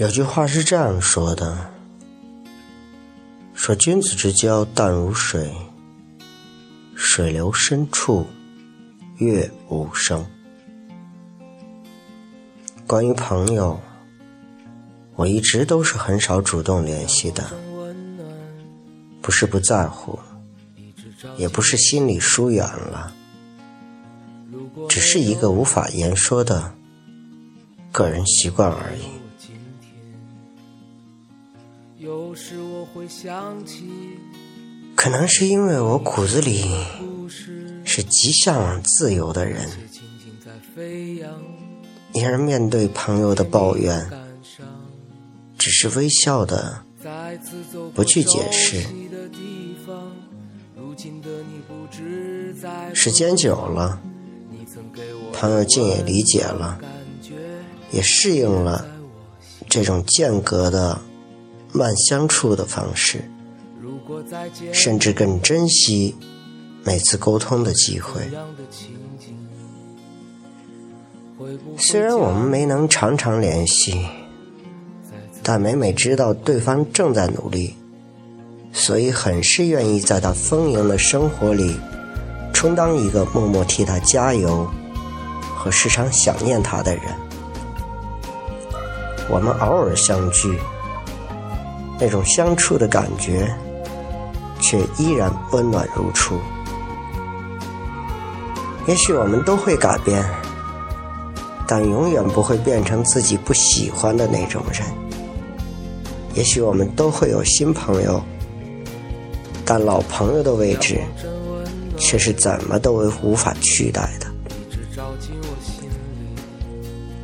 有句话是这样说的：说君子之交淡如水，水流深处月无声。关于朋友，我一直都是很少主动联系的，不是不在乎，也不是心里疏远了，只是一个无法言说的个人习惯而已。可能是因为我骨子里是极向往自由的人，因而面对朋友的抱怨，只是微笑的，不去解释。时间久了，朋友竟也理解了，也适应了这种间隔的。慢相处的方式，甚至更珍惜每次沟通的机会。虽然我们没能常常联系，但每每知道对方正在努力，所以很是愿意在他丰盈的生活里，充当一个默默替他加油和时常想念他的人。我们偶尔相聚。那种相处的感觉，却依然温暖如初。也许我们都会改变，但永远不会变成自己不喜欢的那种人。也许我们都会有新朋友，但老朋友的位置，却是怎么都无法取代的。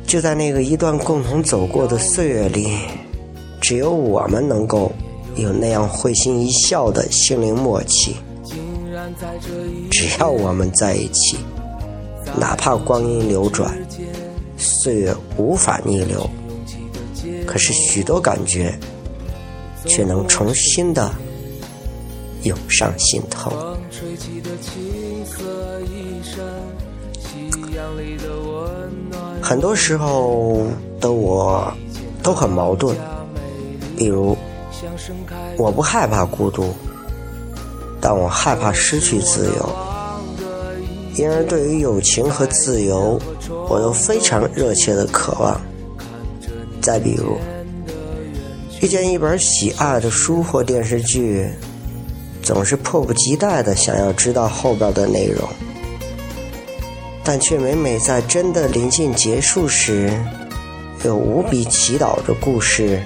就在那个一段共同走过的岁月里。只有我们能够有那样会心一笑的心灵默契。只要我们在一起，哪怕光阴流转，岁月无法逆流，可是许多感觉却能重新的涌上心头。很多时候的我都很矛盾。比如，我不害怕孤独，但我害怕失去自由。因而，对于友情和自由，我都非常热切的渴望。再比如，遇见一本喜爱的书或电视剧，总是迫不及待的想要知道后边的内容，但却每每在真的临近结束时，又无比祈祷着故事。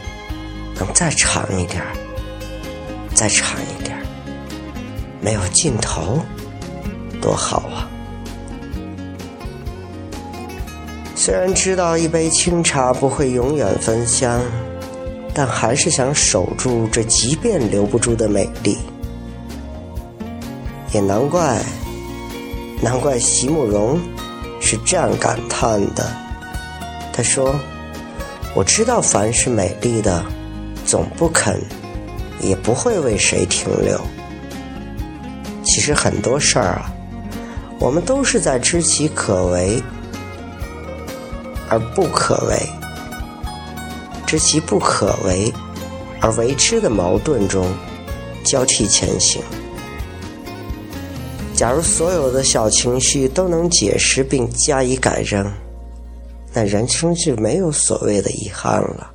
能再长一点再长一点没有尽头，多好啊！虽然知道一杯清茶不会永远芬香，但还是想守住这即便留不住的美丽。也难怪，难怪席慕容是这样感叹的。他说：“我知道，凡是美丽的。”总不肯，也不会为谁停留。其实很多事儿啊，我们都是在知其可为而不可为，知其不可为而为之的矛盾中交替前行。假如所有的小情绪都能解释并加以改正，那人生就没有所谓的遗憾了。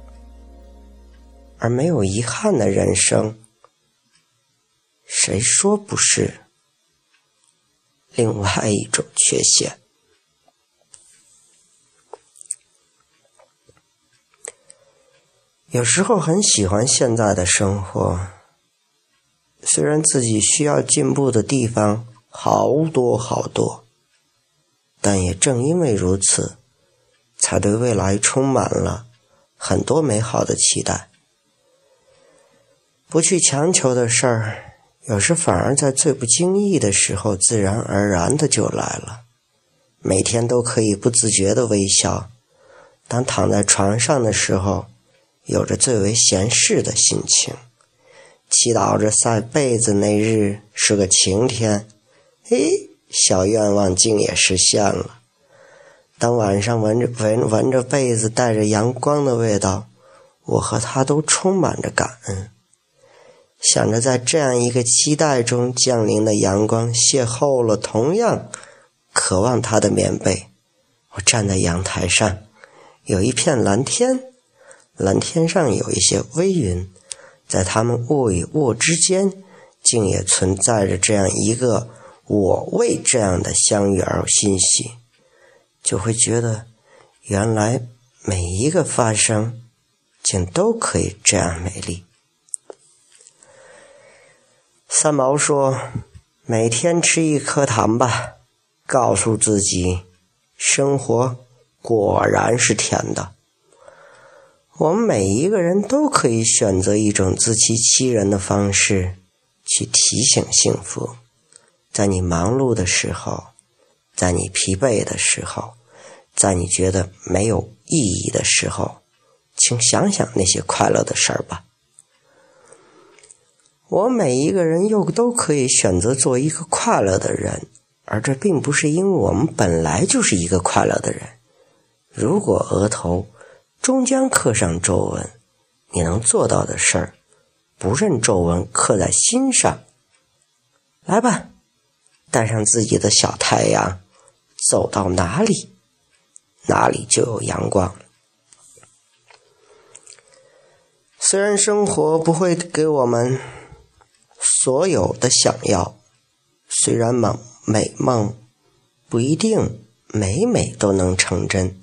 而没有遗憾的人生，谁说不是另外一种缺陷？有时候很喜欢现在的生活，虽然自己需要进步的地方好多好多，但也正因为如此，才对未来充满了很多美好的期待。不去强求的事儿，有时反而在最不经意的时候，自然而然的就来了。每天都可以不自觉的微笑，当躺在床上的时候，有着最为闲适的心情，祈祷着晒被子那日是个晴天。嘿，小愿望竟也实现了。当晚上闻着闻闻着被子带着阳光的味道。我和他都充满着感恩，想着在这样一个期待中降临的阳光，邂逅了同样渴望他的棉被。我站在阳台上，有一片蓝天，蓝天上有一些微云，在它们物与物之间，竟也存在着这样一个我为这样的相遇而欣喜，就会觉得原来每一个发生。竟都可以这样美丽。三毛说：“每天吃一颗糖吧，告诉自己，生活果然是甜的。”我们每一个人都可以选择一种自欺欺人的方式去提醒幸福。在你忙碌的时候，在你疲惫的时候，在你觉得没有意义的时候。请想想那些快乐的事儿吧。我每一个人又都可以选择做一个快乐的人，而这并不是因为我们本来就是一个快乐的人。如果额头终将刻上皱纹，你能做到的事儿，不认皱纹刻在心上。来吧，带上自己的小太阳，走到哪里，哪里就有阳光。虽然生活不会给我们所有的想要，虽然梦美梦不一定每每都能成真，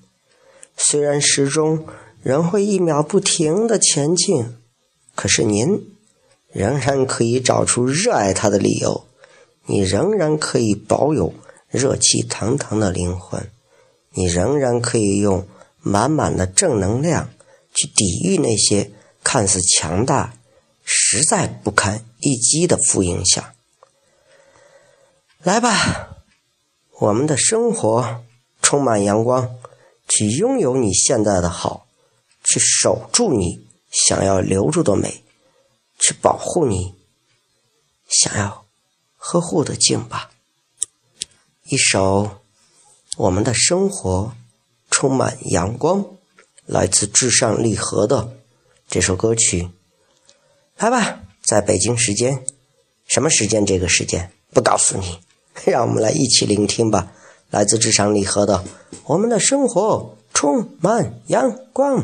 虽然时钟仍会一秒不停的前进，可是您仍然可以找出热爱它的理由，你仍然可以保有热气腾腾的灵魂，你仍然可以用满满的正能量去抵御那些。看似强大，实在不堪一击的负影响。来吧，我们的生活充满阳光，去拥有你现在的好，去守住你想要留住的美，去保护你想要呵护的静吧。一首《我们的生活充满阳光》，来自至上励合的。这首歌曲，来吧，在北京时间，什么时间？这个时间不告诉你，让我们来一起聆听吧。来自至上礼盒的《我们的生活充满阳光》。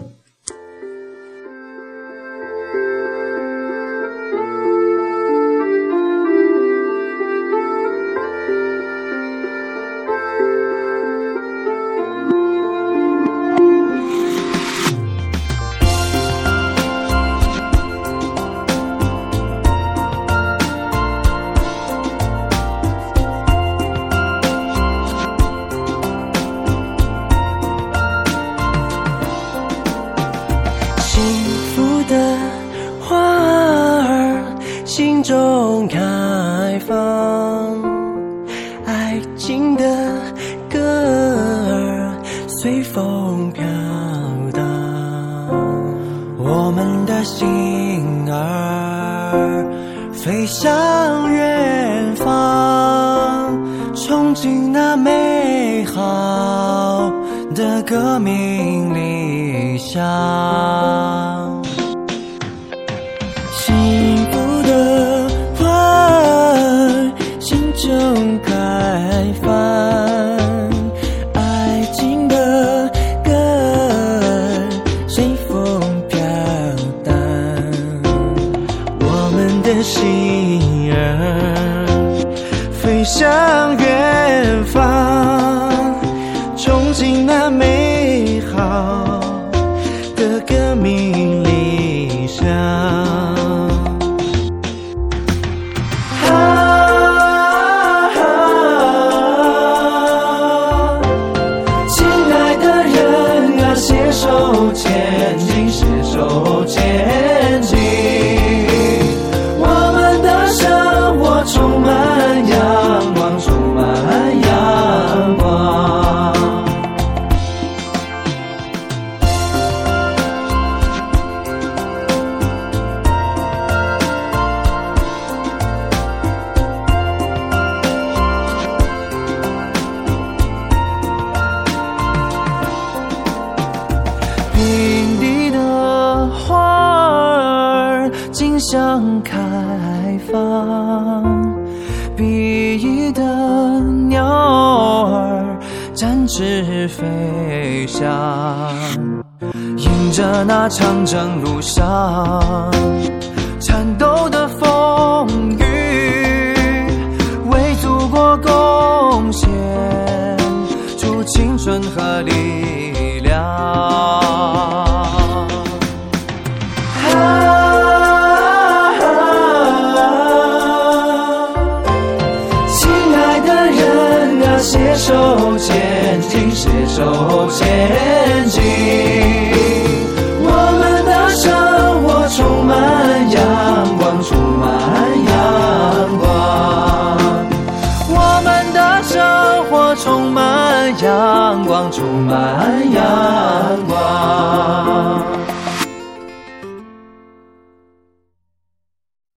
中开放爱情的歌儿随风飘荡。我们的心儿飞向远方憧憬那美好的革命理想景象开放，比翼的鸟儿展翅飞翔，迎着那长征路上颤抖的风雨，为祖国贡献出青春和力量。